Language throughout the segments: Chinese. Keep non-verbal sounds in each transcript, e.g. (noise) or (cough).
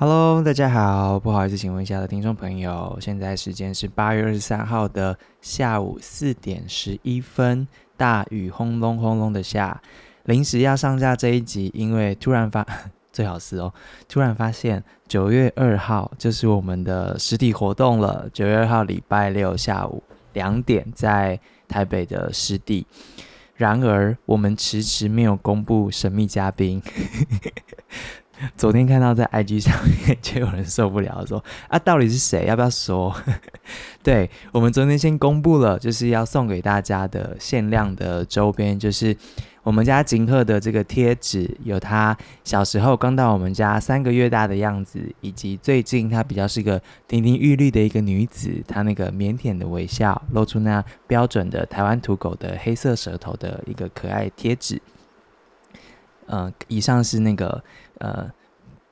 Hello，大家好，不好意思，请问一下的听众朋友，现在时间是八月二十三号的下午四点十一分，大雨轰隆轰隆的下，临时要上架这一集，因为突然发，(laughs) 最好是哦，突然发现九月二号就是我们的实体活动了，九月二号礼拜六下午两点在台北的湿地，然而我们迟迟没有公布神秘嘉宾。(laughs) 昨天看到在 IG 上面就有人受不了说啊，到底是谁？要不要说？(laughs) 对，我们昨天先公布了，就是要送给大家的限量的周边，就是我们家景鹤的这个贴纸，有他小时候刚到我们家三个月大的样子，以及最近他比较是个亭亭玉立的一个女子，她那个腼腆的微笑，露出那标准的台湾土狗的黑色舌头的一个可爱贴纸。嗯、以上是那个。呃，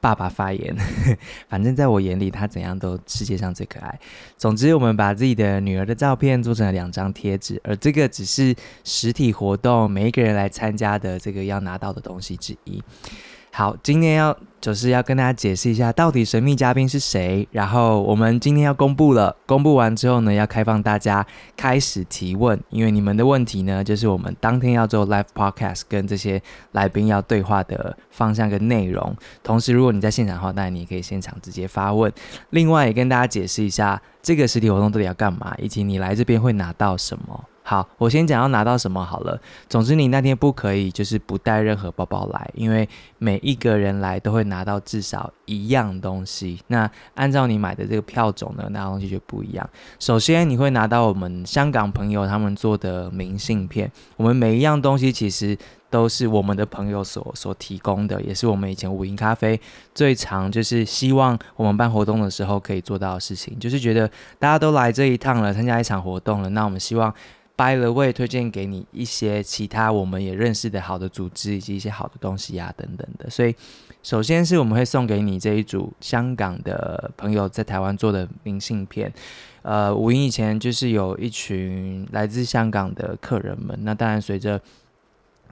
爸爸发言，(laughs) 反正在我眼里，他怎样都世界上最可爱。总之，我们把自己的女儿的照片做成了两张贴纸，而这个只是实体活动每一个人来参加的这个要拿到的东西之一。好，今天要就是要跟大家解释一下，到底神秘嘉宾是谁。然后我们今天要公布了，公布完之后呢，要开放大家开始提问，因为你们的问题呢，就是我们当天要做 live podcast 跟这些来宾要对话的方向跟内容。同时，如果你在现场的话，当然你也可以现场直接发问。另外，也跟大家解释一下，这个实体活动到底要干嘛，以及你来这边会拿到什么。好，我先讲要拿到什么好了。总之，你那天不可以就是不带任何包包来，因为每一个人来都会拿到至少一样东西。那按照你买的这个票种呢，拿东西就不一样。首先，你会拿到我们香港朋友他们做的明信片。我们每一样东西其实都是我们的朋友所所提供的，也是我们以前午营咖啡最常就是希望我们办活动的时候可以做到的事情，就是觉得大家都来这一趟了，参加一场活动了，那我们希望。By the way，推荐给你一些其他我们也认识的好的组织以及一些好的东西呀、等等的。所以，首先是我们会送给你这一组香港的朋友在台湾做的明信片。呃，五音以前就是有一群来自香港的客人们，那当然随着。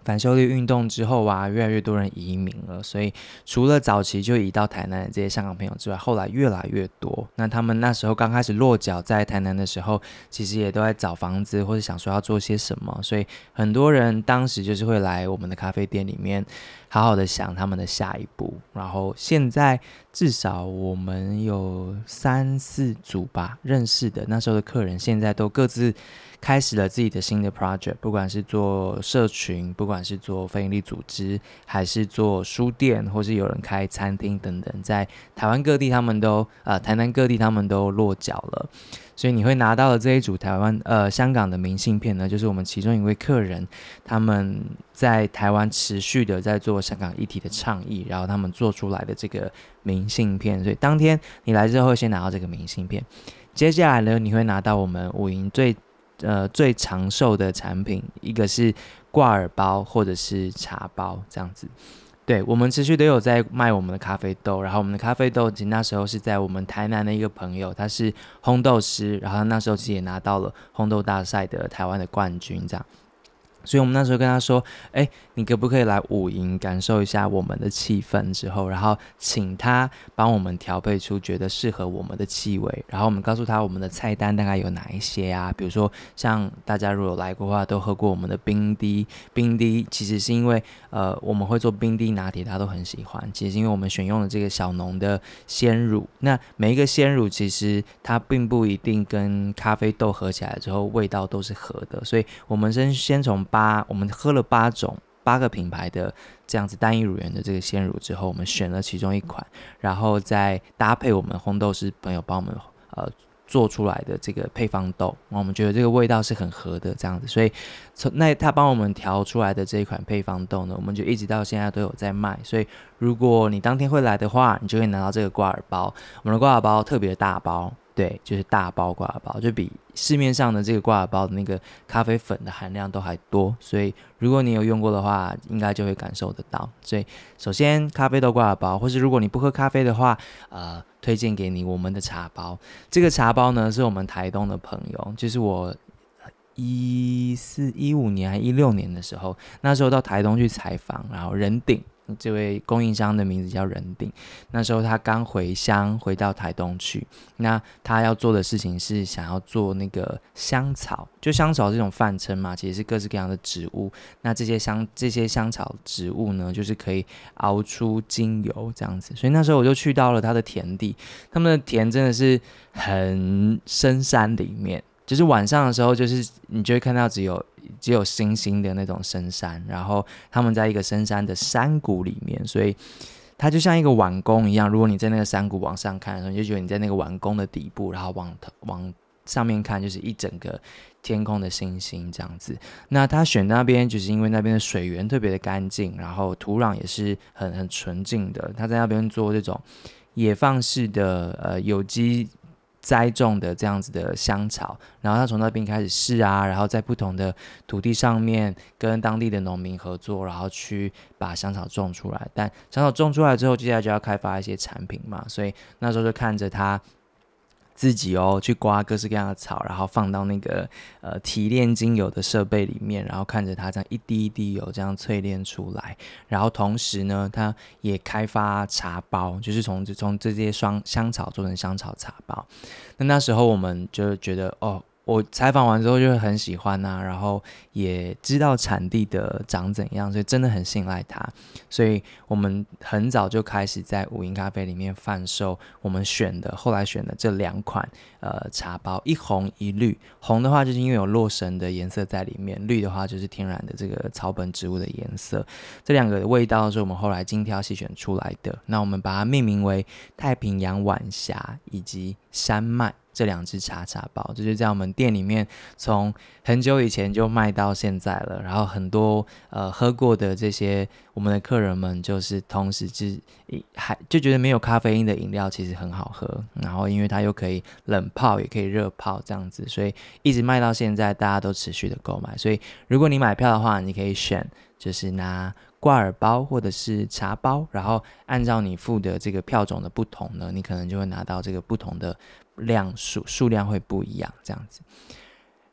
反修例运动之后啊，越来越多人移民了，所以除了早期就移到台南的这些香港朋友之外，后来越来越多。那他们那时候刚开始落脚在台南的时候，其实也都在找房子或者想说要做些什么，所以很多人当时就是会来我们的咖啡店里面，好好的想他们的下一步。然后现在至少我们有三四组吧认识的那时候的客人，现在都各自。开始了自己的新的 project，不管是做社群，不管是做非营利组织，还是做书店，或是有人开餐厅等等，在台湾各地他们都呃台南各地他们都落脚了，所以你会拿到的这一组台湾呃香港的明信片呢，就是我们其中一位客人他们在台湾持续的在做香港议题的倡议，然后他们做出来的这个明信片，所以当天你来之后先拿到这个明信片，接下来呢，你会拿到我们五营最。呃，最长寿的产品，一个是挂耳包或者是茶包这样子。对，我们持续都有在卖我们的咖啡豆，然后我们的咖啡豆其实那时候是在我们台南的一个朋友，他是烘豆师，然后那时候其实也拿到了烘豆大赛的台湾的冠军这样。所以我们那时候跟他说：“哎，你可不可以来五营感受一下我们的气氛？”之后，然后请他帮我们调配出觉得适合我们的气味。然后我们告诉他我们的菜单大概有哪一些啊？比如说，像大家如果有来过的话，都喝过我们的冰滴。冰滴其实是因为呃我们会做冰滴拿铁，大家都很喜欢。其实因为我们选用了这个小农的鲜乳。那每一个鲜乳其实它并不一定跟咖啡豆合起来之后味道都是合的，所以我们先先从。八，我们喝了八种八个品牌的这样子单一乳源的这个鲜乳之后，我们选了其中一款，然后再搭配我们烘豆师朋友帮我们呃做出来的这个配方豆，我们觉得这个味道是很合的这样子，所以从那他帮我们调出来的这一款配方豆呢，我们就一直到现在都有在卖。所以如果你当天会来的话，你就会拿到这个挂耳包，我们的挂耳包特别大包。对，就是大包挂耳包，就比市面上的这个挂耳包的那个咖啡粉的含量都还多，所以如果你有用过的话，应该就会感受得到。所以首先咖啡豆挂耳包，或是如果你不喝咖啡的话，呃，推荐给你我们的茶包。这个茶包呢，是我们台东的朋友，就是我一四一五年还一六年的时候，那时候到台东去采访，然后人顶。这位供应商的名字叫仁鼎。那时候他刚回乡回到台东去，那他要做的事情是想要做那个香草，就香草这种泛称嘛，其实是各式各样的植物。那这些香这些香草植物呢，就是可以熬出精油这样子。所以那时候我就去到了他的田地，他们的田真的是很深山里面。就是晚上的时候，就是你就会看到只有只有星星的那种深山，然后他们在一个深山的山谷里面，所以它就像一个碗宫一样。如果你在那个山谷往上看的时候，你就觉得你在那个碗宫的底部，然后往往上面看，就是一整个天空的星星这样子。那他选那边，就是因为那边的水源特别的干净，然后土壤也是很很纯净的。他在那边做这种野放式的呃有机。栽种的这样子的香草，然后他从那边开始试啊，然后在不同的土地上面跟当地的农民合作，然后去把香草种出来。但香草种出来之后，接下来就要开发一些产品嘛，所以那时候就看着他。自己哦，去刮各式各样的草，然后放到那个呃提炼精油的设备里面，然后看着它这样一滴一滴油这样淬炼出来，然后同时呢，它也开发茶包，就是从从这些双香草做成香草茶包。那那时候我们就觉得哦。我采访完之后就会很喜欢呐、啊，然后也知道产地的长怎样，所以真的很信赖它。所以我们很早就开始在五营咖啡里面贩售我们选的，后来选的这两款呃茶包，一红一绿。红的话就是因为有洛神的颜色在里面，绿的话就是天然的这个草本植物的颜色。这两个味道是我们后来精挑细选出来的。那我们把它命名为太平洋晚霞以及山脉。这两只茶茶包就是在我们店里面从很久以前就卖到现在了，然后很多呃喝过的这些我们的客人们就是同时就还就觉得没有咖啡因的饮料其实很好喝，然后因为它又可以冷泡也可以热泡这样子，所以一直卖到现在，大家都持续的购买。所以如果你买票的话，你可以选就是拿。挂耳包或者是茶包，然后按照你付的这个票种的不同呢，你可能就会拿到这个不同的量数，数量会不一样，这样子。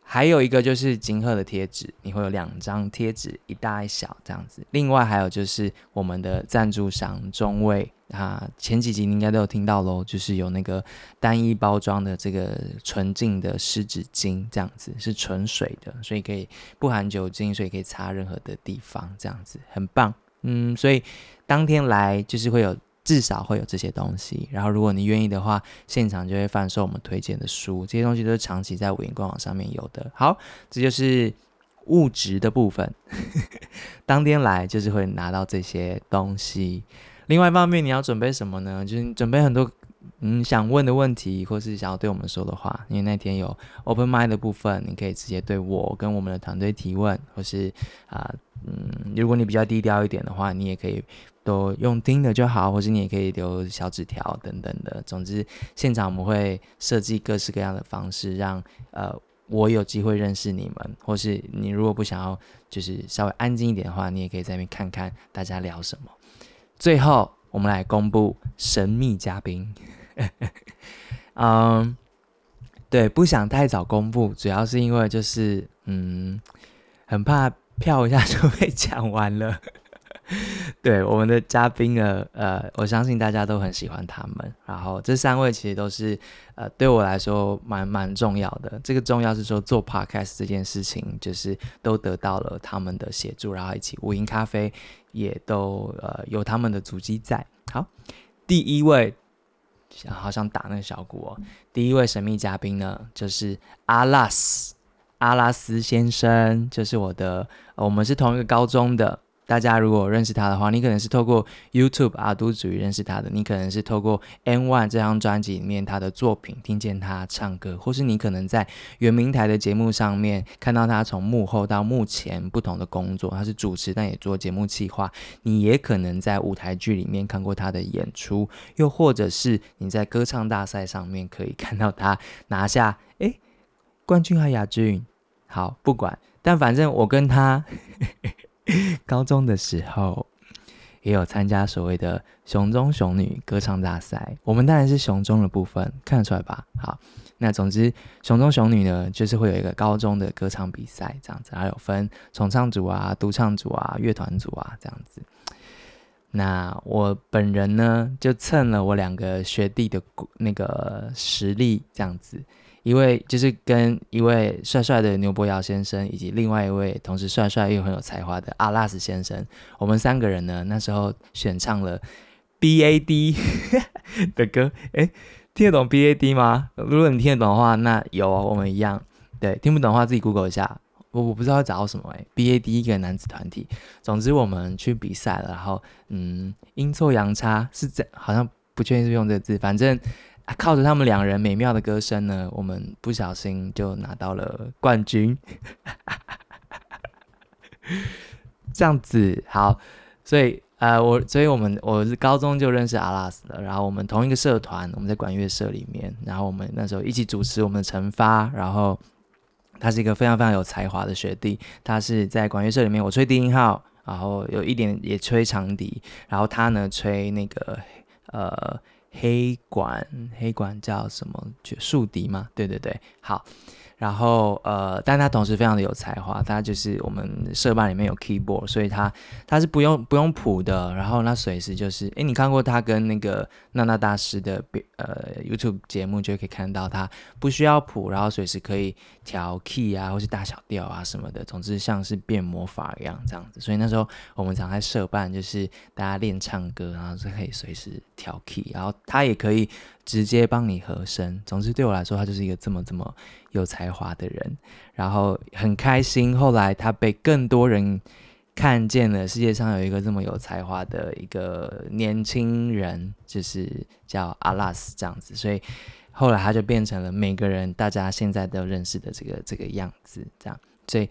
还有一个就是金鹤的贴纸，你会有两张贴纸，一大一小这样子。另外还有就是我们的赞助商中卫，啊，前几集你应该都有听到喽，就是有那个单一包装的这个纯净的湿纸巾，这样子是纯水的，所以可以不含酒精，所以可以擦任何的地方，这样子很棒。嗯，所以当天来就是会有。至少会有这些东西，然后如果你愿意的话，现场就会贩售我们推荐的书，这些东西都是长期在五营官网上面有的。好，这就是物质的部分，(laughs) 当天来就是会拿到这些东西。另外一方面，你要准备什么呢？就是准备很多嗯想问的问题，或是想要对我们说的话。因为那天有 open mind 的部分，你可以直接对我跟我们的团队提问，或是啊、嗯，如果你比较低调一点的话，你也可以。都用听的就好，或是你也可以留小纸条等等的。总之，现场我们会设计各式各样的方式，让呃我有机会认识你们，或是你如果不想要就是稍微安静一点的话，你也可以在那边看看大家聊什么。最后，我们来公布神秘嘉宾。(laughs) 嗯，对，不想太早公布，主要是因为就是嗯，很怕票一下就被抢完了。(laughs) 对我们的嘉宾呢，呃，我相信大家都很喜欢他们。然后这三位其实都是，呃，对我来说蛮蛮重要的。这个重要是说做 podcast 这件事情，就是都得到了他们的协助，然后一起午营咖啡也都呃有他们的足迹在。好，第一位，好想打那个小鼓哦。第一位神秘嘉宾呢，就是阿拉斯，阿拉斯先生，就是我的，我们是同一个高中的。大家如果认识他的话，你可能是透过 YouTube 阿都族认识他的，你可能是透过 N1 这张专辑里面他的作品听见他唱歌，或是你可能在原民台的节目上面看到他从幕后到幕前不同的工作，他是主持但也做节目企划，你也可能在舞台剧里面看过他的演出，又或者是你在歌唱大赛上面可以看到他 (laughs) 拿下诶冠军还亚军，好不管，但反正我跟他。(laughs) 高中的时候也有参加所谓的雄中雄女歌唱大赛，我们当然是雄中的部分，看得出来吧？好，那总之雄中雄女呢，就是会有一个高中的歌唱比赛这样子，还有分重唱组啊、独唱组啊、乐团组啊这样子。那我本人呢，就蹭了我两个学弟的那个实力，这样子。一位就是跟一位帅帅的牛伯尧先生，以及另外一位同时帅帅又很有才华的阿拉斯先生，我们三个人呢，那时候选唱了 B A D (laughs) 的歌。诶，听得懂 B A D 吗？如果你听得懂的话，那有，我们一样。对，听不懂的话自己 Google 一下。我我不知道要找什么诶 B A D 一个男子团体。总之我们去比赛了，然后嗯，阴错阳差是这，好像不确定是用这个字，反正。靠着他们两人美妙的歌声呢，我们不小心就拿到了冠军。(laughs) 这样子好，所以呃，我所以我们我是高中就认识阿拉斯了，然后我们同一个社团，我们在管乐社里面，然后我们那时候一起主持我们的成发，然后他是一个非常非常有才华的学弟，他是在管乐社里面，我吹低音号，然后有一点也吹长笛，然后他呢吹那个呃。黑管，黑管叫什么？就竖笛吗？对对对，好。然后呃，但他同时非常的有才华，他就是我们社办里面有 keyboard，所以他他是不用不用谱的。然后那随时就是，诶，你看过他跟那个娜娜大师的呃 YouTube 节目，就可以看到他不需要谱，然后随时可以调 key 啊，或是大小调啊什么的。总之像是变魔法一样这样子。所以那时候我们常在社办，就是大家练唱歌，然后是可以随时调 key，然后他也可以。直接帮你和声，总之对我来说，他就是一个这么这么有才华的人，然后很开心。后来他被更多人看见了，世界上有一个这么有才华的一个年轻人，就是叫阿拉斯这样子，所以后来他就变成了每个人大家现在都认识的这个这个样子，这样，所以。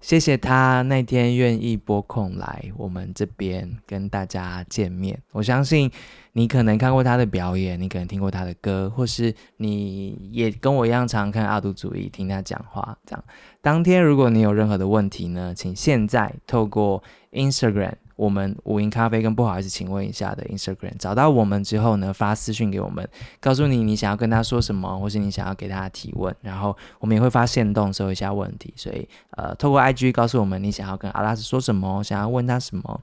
谢谢他那天愿意拨空来我们这边跟大家见面。我相信你可能看过他的表演，你可能听过他的歌，或是你也跟我一样常看阿杜主义，听他讲话。这样，当天如果你有任何的问题呢，请现在透过 Instagram。我们五音咖啡跟不好意思，请问一下的 Instagram 找到我们之后呢，发私讯给我们，告诉你你想要跟他说什么，或是你想要给他提问，然后我们也会发现动收一下问题。所以呃，透过 IG 告诉我们你想要跟阿拉斯说什么，想要问他什么。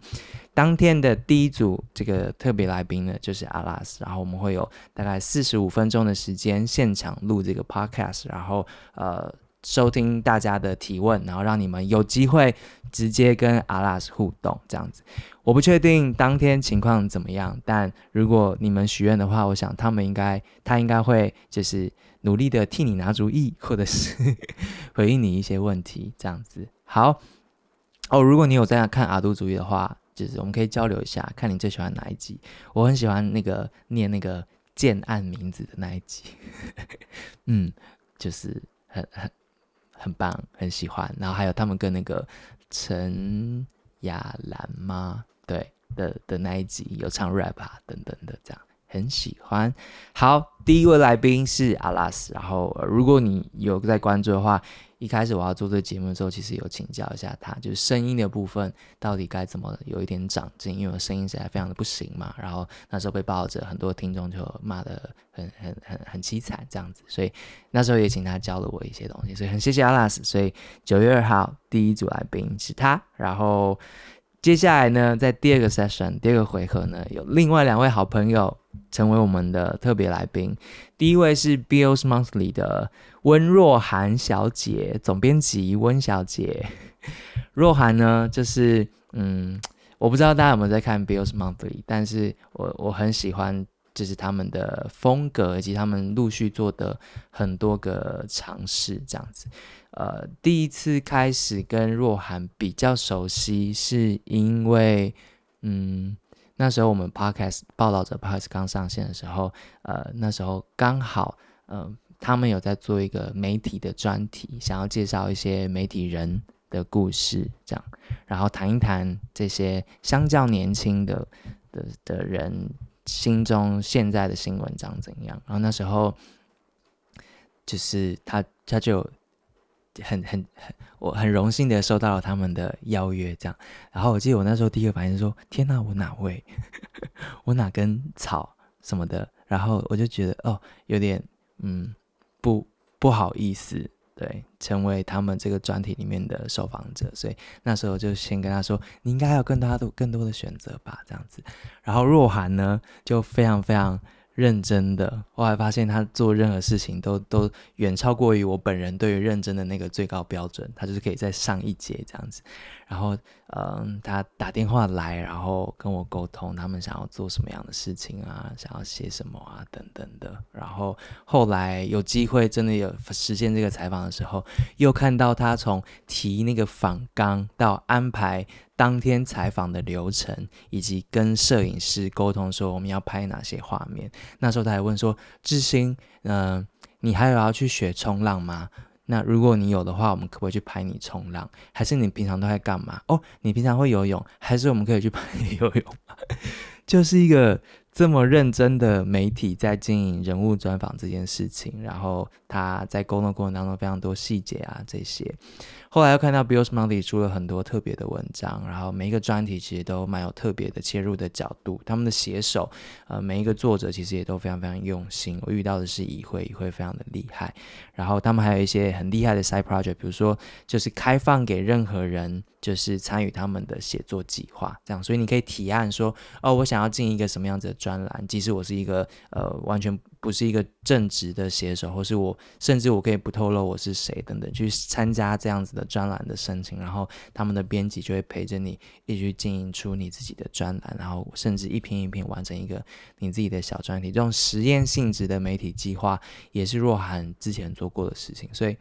当天的第一组这个特别来宾呢，就是阿拉斯，然后我们会有大概四十五分钟的时间现场录这个 Podcast，然后呃。收听大家的提问，然后让你们有机会直接跟阿拉斯互动，这样子。我不确定当天情况怎么样，但如果你们许愿的话，我想他们应该，他应该会就是努力的替你拿主意，或者是回应你一些问题，这样子。好 (laughs) 哦，如果你有在看阿杜主义的话，就是我们可以交流一下，看你最喜欢哪一集。我很喜欢那个念那个建案名字的那一集，(laughs) 嗯，就是很很。很棒，很喜欢。然后还有他们跟那个陈雅兰吗？对的的那一集有唱 rap 啊，等等的，这样很喜欢。好，第一位来宾是阿拉斯。然后如果你有在关注的话。一开始我要做这节目的时候，其实有请教一下他，就是声音的部分到底该怎么有一点长进，因为我声音实在非常的不行嘛。然后那时候被抱着很多听众就骂得很很很很凄惨这样子，所以那时候也请他教了我一些东西，所以很谢谢阿拉斯。所以九月二号第一组来宾是他，然后接下来呢，在第二个 session 第二个回合呢，有另外两位好朋友成为我们的特别来宾，第一位是 Beals Monthly 的。温若涵小姐，总编辑温小姐，(laughs) 若涵呢，就是嗯，我不知道大家有没有在看《Bills Monthly》，但是我我很喜欢，就是他们的风格以及他们陆续做的很多个尝试，这样子。呃，第一次开始跟若涵比较熟悉，是因为嗯，那时候我们 Podcast 报道者 Podcast 刚上线的时候，呃，那时候刚好嗯。他们有在做一个媒体的专题，想要介绍一些媒体人的故事，这样，然后谈一谈这些相较年轻的的的人心中现在的新闻长怎样。然后那时候，就是他他就很很很，我很荣幸的收到了他们的邀约，这样。然后我记得我那时候第一个反应是说：天哪，我哪位？(laughs) 我哪根草什么的？然后我就觉得哦，有点嗯。不不好意思，对，成为他们这个专题里面的受访者。所以那时候就先跟他说，你应该有更多的更多的选择吧，这样子。然后若涵呢，就非常非常。认真的，后来发现他做任何事情都都远超过于我本人对于认真的那个最高标准，他就是可以再上一阶这样子。然后，嗯，他打电话来，然后跟我沟通，他们想要做什么样的事情啊，想要写什么啊，等等的。然后后来有机会真的有实现这个采访的时候，又看到他从提那个访纲到安排当天采访的流程，以及跟摄影师沟通说我们要拍哪些画面。那时候他还问说：“志兴，嗯、你还有要去学冲浪吗？”那如果你有的话，我们可不可以去拍你冲浪？还是你平常都在干嘛？哦，你平常会游泳，还是我们可以去拍你游泳？(laughs) 就是一个这么认真的媒体在经营人物专访这件事情，然后他在沟通过程当中非常多细节啊这些。后来又看到 Bill's Monthly 出了很多特别的文章，然后每一个专题其实都蛮有特别的切入的角度。他们的写手，呃，每一个作者其实也都非常非常用心。我遇到的是以慧，以慧非常的厉害。然后他们还有一些很厉害的 side project，比如说就是开放给任何人，就是参与他们的写作计划，这样。所以你可以提案说，哦，我想要进一个什么样子的专栏，即使我是一个呃完全。不是一个正直的写手，或是我甚至我可以不透露我是谁等等，去参加这样子的专栏的申请，然后他们的编辑就会陪着你一起经营出你自己的专栏，然后甚至一篇一篇完成一个你自己的小专题。这种实验性质的媒体计划也是若涵之前做过的事情，所以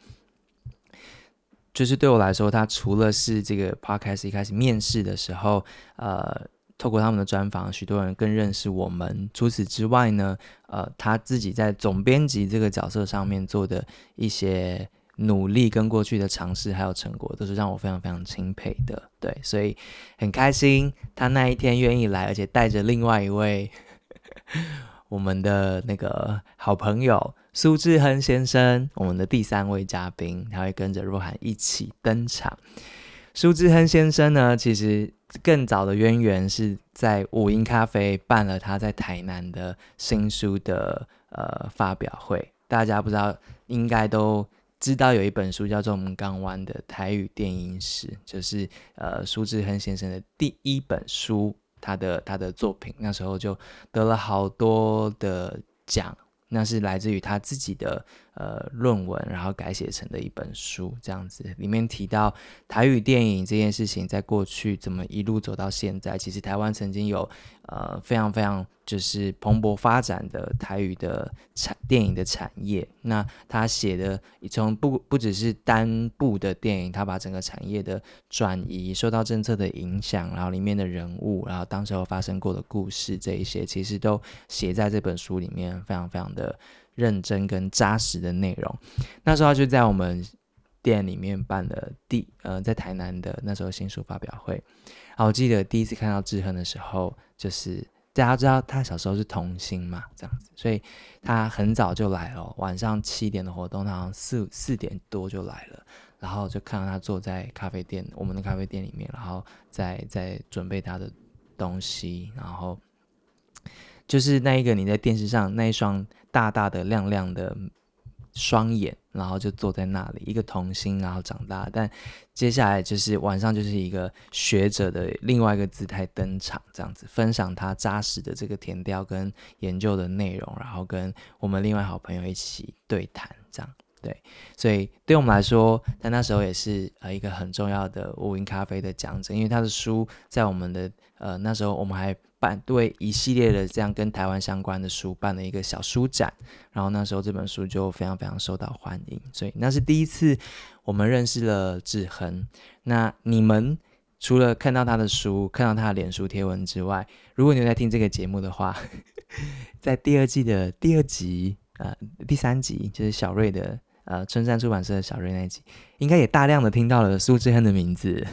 就是对我来说，他除了是这个 podcast 一开始面试的时候，呃。透过他们的专访，许多人更认识我们。除此之外呢，呃，他自己在总编辑这个角色上面做的一些努力跟过去的尝试还有成果，都是让我非常非常钦佩的。对，所以很开心他那一天愿意来，而且带着另外一位 (laughs) 我们的那个好朋友苏志亨先生，我们的第三位嘉宾，他会跟着若涵一起登场。苏志亨先生呢，其实。更早的渊源是在五音咖啡办了他在台南的新书的呃发表会，大家不知道应该都知道有一本书叫做《我们港湾的台语电音史》，就是呃苏志亨先生的第一本书，他的他的作品那时候就得了好多的奖。那是来自于他自己的呃论文，然后改写成的一本书，这样子里面提到台语电影这件事情，在过去怎么一路走到现在，其实台湾曾经有呃非常非常就是蓬勃发展的台语的产电影的产业。那他写的从不不只是单部的电影，他把整个产业的转移受到政策的影响，然后里面的人物，然后当时候发生过的故事这一些，其实都写在这本书里面，非常非常的认真跟扎实的内容。那时候就在我们店里面办了第呃在台南的那时候新书发表会。然后我记得第一次看到志恒的时候，就是大家知道他小时候是童星嘛，这样子，所以他很早就来了，晚上七点的活动，他好像四四点多就来了，然后就看到他坐在咖啡店，我们的咖啡店里面，然后在在准备他的东西，然后。就是那一个你在电视上那一双大大的亮亮的双眼，然后就坐在那里，一个童星，然后长大。但接下来就是晚上，就是一个学者的另外一个姿态登场，这样子分享他扎实的这个填调跟研究的内容，然后跟我们另外好朋友一起对谈，这样对。所以对我们来说，他那时候也是呃一个很重要的乌云咖啡的讲者，因为他的书在我们的呃那时候我们还。办对一系列的这样跟台湾相关的书办了一个小书展，然后那时候这本书就非常非常受到欢迎，所以那是第一次我们认识了志恒。那你们除了看到他的书、看到他的脸书贴文之外，如果你有在听这个节目的话，(laughs) 在第二季的第二集呃第三集就是小瑞的呃春山出版社的小瑞那一集，应该也大量的听到了苏志恒的名字。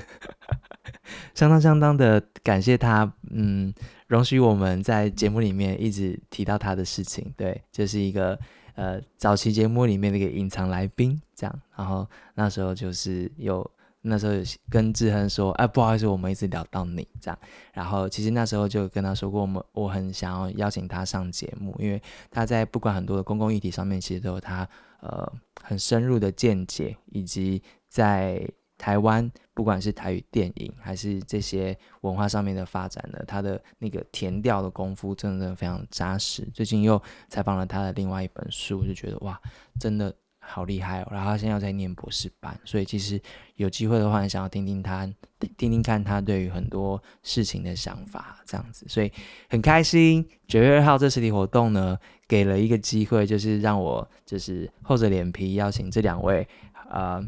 (laughs) 相当相当的感谢他，嗯，容许我们在节目里面一直提到他的事情，对，就是一个呃早期节目里面的一个隐藏来宾，这样，然后那时候就是有那时候有跟志恒说，哎，不好意思，我们一直聊到你这样。然后其实那时候就跟他说过，我们我很想要邀请他上节目，因为他在不管很多的公共议题上面，其实都有他呃很深入的见解，以及在台湾不管是台语电影还是这些文化上面的发展呢，他的那个填调的功夫真的非常扎实。最近又采访了他的另外一本书，就觉得哇，真的。好厉害哦！然后他现在要在念博士班，所以其实有机会的话，想要听听他，听听看他对于很多事情的想法，这样子，所以很开心。九月二号这实体活动呢，给了一个机会，就是让我就是厚着脸皮邀请这两位呃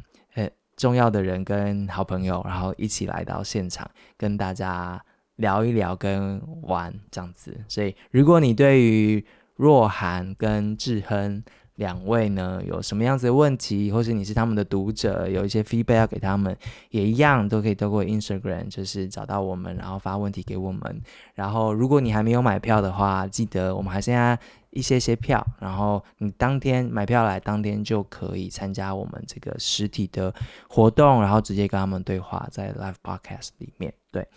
重要的人跟好朋友，然后一起来到现场跟大家聊一聊跟玩这样子。所以如果你对于若涵跟志亨，两位呢，有什么样子的问题，或是你是他们的读者，有一些 feedback 要给他们，也一样都可以透过 Instagram 就是找到我们，然后发问题给我们。然后如果你还没有买票的话，记得我们还剩下一些些票，然后你当天买票来，当天就可以参加我们这个实体的活动，然后直接跟他们对话在 Live Podcast 里面。对，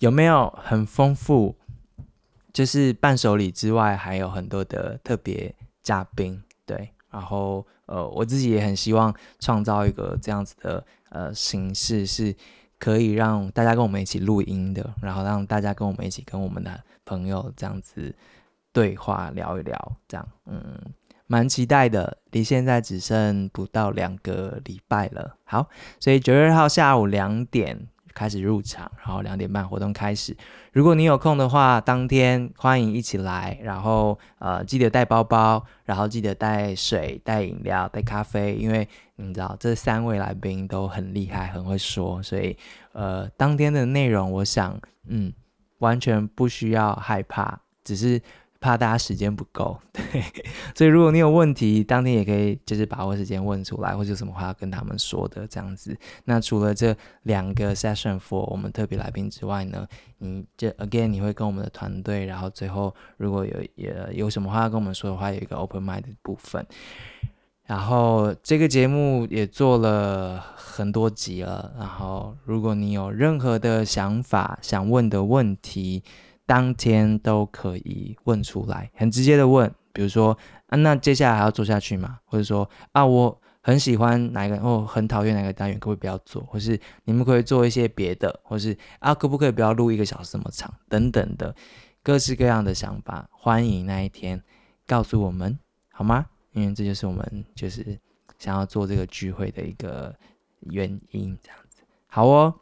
有没有很丰富？就是伴手礼之外，还有很多的特别嘉宾。对，然后呃，我自己也很希望创造一个这样子的呃形式，是可以让大家跟我们一起录音的，然后让大家跟我们一起跟我们的朋友这样子对话聊一聊，这样嗯，蛮期待的。离现在只剩不到两个礼拜了，好，所以九月二号下午两点。开始入场，然后两点半活动开始。如果你有空的话，当天欢迎一起来。然后呃，记得带包包，然后记得带水、带饮料、带咖啡，因为你知道这三位来宾都很厉害，很会说，所以呃，当天的内容，我想嗯，完全不需要害怕，只是。怕大家时间不够，(laughs) 对，所以如果你有问题，当天也可以就是把握时间问出来，或者有什么话要跟他们说的这样子。那除了这两个 session for 我们特别来宾之外呢，你这 again 你会跟我们的团队，然后最后如果有也有什么话要跟我们说的话，有一个 open mind 的部分。然后这个节目也做了很多集了，然后如果你有任何的想法想问的问题。当天都可以问出来，很直接的问，比如说啊，那接下来还要做下去吗？或者说啊，我很喜欢哪个，或很讨厌哪个单元，可不可以不要做？或是你们可以做一些别的，或是啊，可不可以不要录一个小时这么长？等等的各式各样的想法，欢迎那一天告诉我们，好吗？因为这就是我们就是想要做这个聚会的一个原因，这样子，好哦。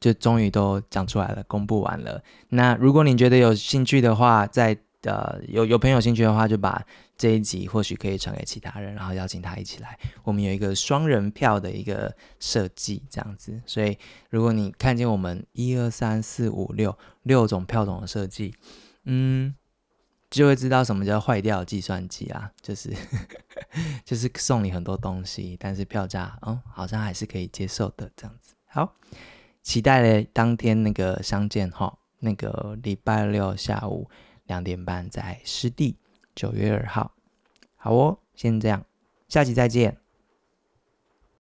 就终于都讲出来了，公布完了。那如果你觉得有兴趣的话，在呃有有朋友兴趣的话，就把这一集或许可以传给其他人，然后邀请他一起来。我们有一个双人票的一个设计，这样子。所以如果你看见我们一二三四五六六种票种的设计，嗯，就会知道什么叫坏掉计算机啊，就是 (laughs) 就是送你很多东西，但是票价嗯好像还是可以接受的这样子。好。期待嘞，当天那个相见哈，那个礼拜六下午两点半在湿地，九月二号。好哦，先这样，下期再见。